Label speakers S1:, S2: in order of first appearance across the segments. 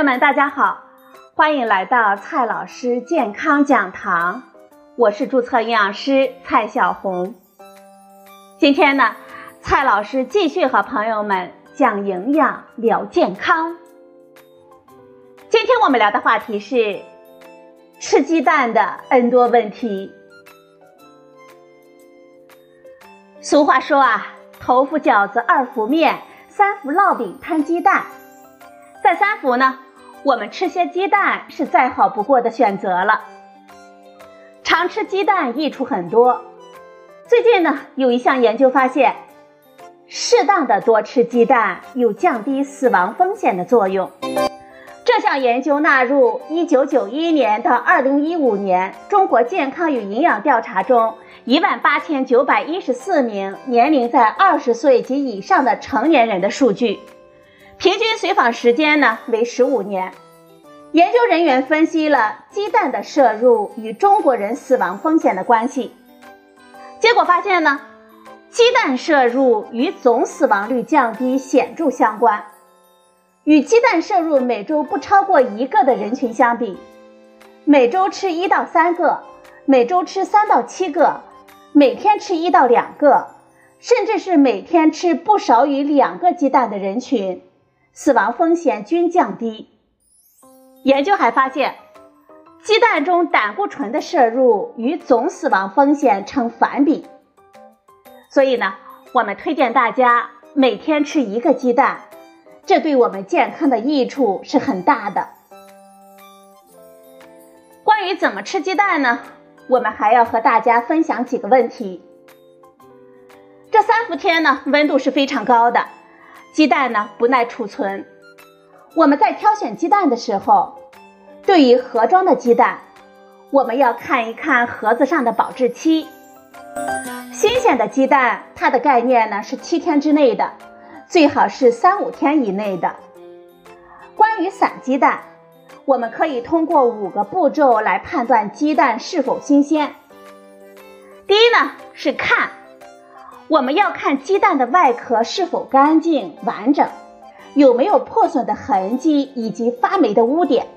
S1: 朋友们，大家好，欢迎来到蔡老师健康讲堂，我是注册营养师蔡小红。今天呢，蔡老师继续和朋友们讲营养、聊健康。今天我们聊的话题是吃鸡蛋的 N 多问题。俗话说啊，头伏饺子，二伏面，三伏烙饼，摊鸡蛋。在三伏呢，我们吃些鸡蛋是再好不过的选择了。常吃鸡蛋益处很多。最近呢，有一项研究发现，适当的多吃鸡蛋有降低死亡风险的作用。这项研究纳入1991年到2015年中国健康与营养调查中18914名年龄在20岁及以上的成年人的数据。平均随访时间呢为十五年，研究人员分析了鸡蛋的摄入与中国人死亡风险的关系，结果发现呢，鸡蛋摄入与总死亡率降低显著相关。与鸡蛋摄入每周不超过一个的人群相比，每周吃一到三个，每周吃三到七个，每天吃一到两个，甚至是每天吃不少于两个鸡蛋的人群。死亡风险均降低。研究还发现，鸡蛋中胆固醇的摄入与总死亡风险成反比。所以呢，我们推荐大家每天吃一个鸡蛋，这对我们健康的益处是很大的。关于怎么吃鸡蛋呢？我们还要和大家分享几个问题。这三伏天呢，温度是非常高的。鸡蛋呢不耐储存，我们在挑选鸡蛋的时候，对于盒装的鸡蛋，我们要看一看盒子上的保质期。新鲜的鸡蛋，它的概念呢是七天之内的，最好是三五天以内的。关于散鸡蛋，我们可以通过五个步骤来判断鸡蛋是否新鲜。第一呢是看。我们要看鸡蛋的外壳是否干净完整，有没有破损的痕迹以及发霉的污点。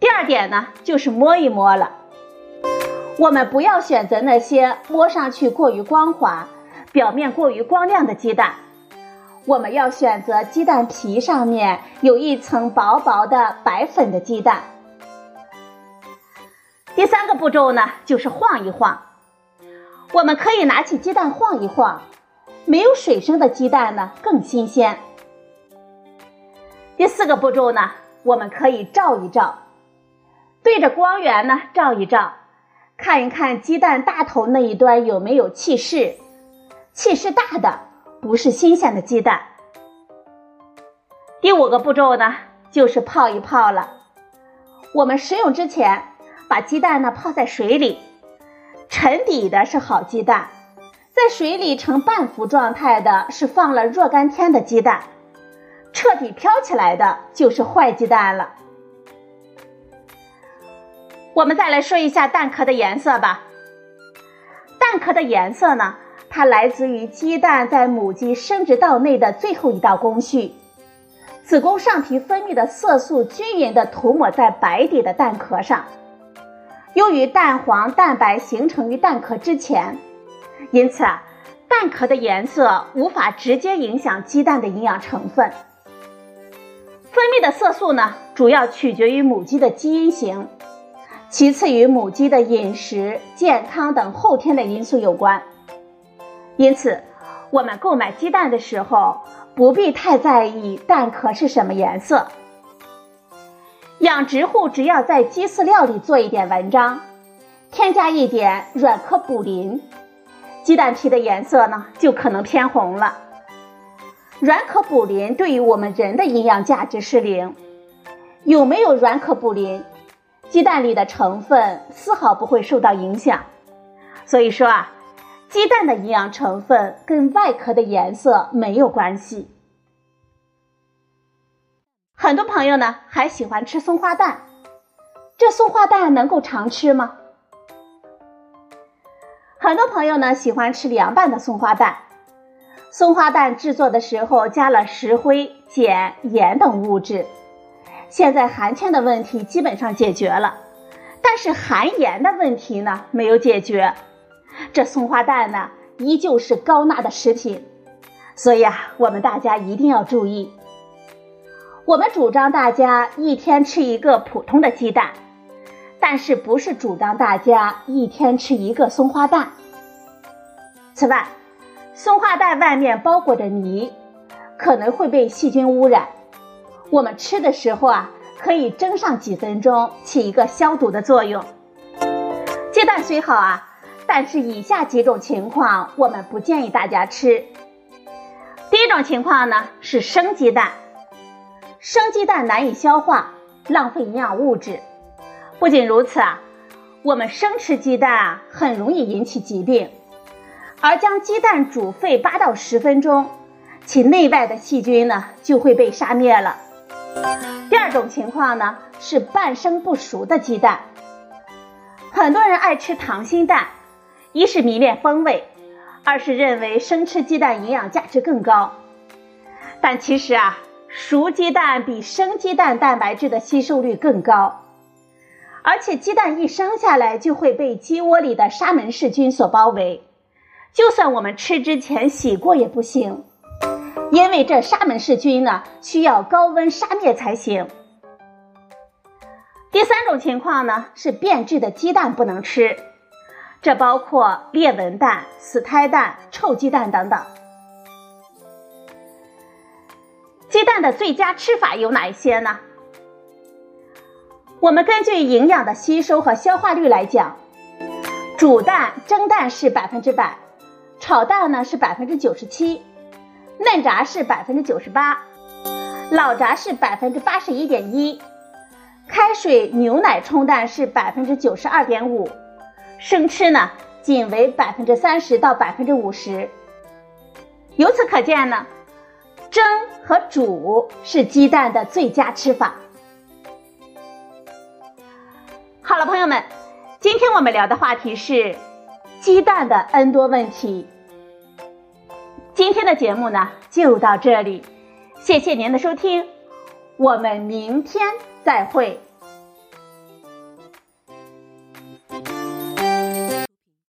S1: 第二点呢，就是摸一摸了。我们不要选择那些摸上去过于光滑、表面过于光亮的鸡蛋，我们要选择鸡蛋皮上面有一层薄薄的白粉的鸡蛋。第三个步骤呢，就是晃一晃。我们可以拿起鸡蛋晃一晃，没有水生的鸡蛋呢更新鲜。第四个步骤呢，我们可以照一照，对着光源呢照一照，看一看鸡蛋大头那一端有没有气室，气室大的不是新鲜的鸡蛋。第五个步骤呢，就是泡一泡了。我们食用之前，把鸡蛋呢泡在水里。沉底的是好鸡蛋，在水里呈半浮状态的是放了若干天的鸡蛋，彻底飘起来的就是坏鸡蛋了。我们再来说一下蛋壳的颜色吧。蛋壳的颜色呢，它来自于鸡蛋在母鸡生殖道内的最后一道工序，子宫上皮分泌的色素均匀的涂抹在白底的蛋壳上。由于蛋黄蛋白形成于蛋壳之前，因此，蛋壳的颜色无法直接影响鸡蛋的营养成分。分泌的色素呢，主要取决于母鸡的基因型，其次与母鸡的饮食、健康等后天的因素有关。因此，我们购买鸡蛋的时候，不必太在意蛋壳是什么颜色。养殖户只要在鸡饲料里做一点文章，添加一点软壳补磷，鸡蛋皮的颜色呢就可能偏红了。软壳补磷对于我们人的营养价值是零，有没有软壳补磷，鸡蛋里的成分丝毫不会受到影响。所以说啊，鸡蛋的营养成分跟外壳的颜色没有关系。很多朋友呢还喜欢吃松花蛋，这松花蛋能够常吃吗？很多朋友呢喜欢吃凉拌的松花蛋，松花蛋制作的时候加了石灰、碱、盐等物质，现在含铅的问题基本上解决了，但是含盐的问题呢没有解决。这松花蛋呢依旧是高钠的食品，所以啊，我们大家一定要注意。我们主张大家一天吃一个普通的鸡蛋，但是不是主张大家一天吃一个松花蛋。此外，松花蛋外面包裹着泥，可能会被细菌污染。我们吃的时候啊，可以蒸上几分钟，起一个消毒的作用。鸡蛋虽好啊，但是以下几种情况我们不建议大家吃。第一种情况呢是生鸡蛋，生鸡蛋难以消化，浪费营养物质。不仅如此啊，我们生吃鸡蛋啊，很容易引起疾病。而将鸡蛋煮沸八到十分钟，其内外的细菌呢就会被杀灭了。第二种情况呢是半生不熟的鸡蛋，很多人爱吃溏心蛋，一是迷恋风味，二是认为生吃鸡蛋营养价值更高。但其实啊，熟鸡蛋比生鸡蛋蛋白质的吸收率更高，而且鸡蛋一生下来就会被鸡窝里的沙门氏菌所包围，就算我们吃之前洗过也不行。因为这沙门氏菌呢，需要高温杀灭才行。第三种情况呢，是变质的鸡蛋不能吃，这包括裂纹蛋、死胎蛋、臭鸡蛋等等。鸡蛋的最佳吃法有哪一些呢？我们根据营养的吸收和消化率来讲，煮蛋、蒸蛋是百分之百，炒蛋呢是百分之九十七。嫩炸是百分之九十八，老炸是百分之八十一点一，开水牛奶冲蛋是百分之九十二点五，生吃呢仅为百分之三十到百分之五十。由此可见呢，蒸和煮是鸡蛋的最佳吃法。好了，朋友们，今天我们聊的话题是鸡蛋的 N 多问题。今天的节目呢就到这里，谢谢您的收听，我们明天再会。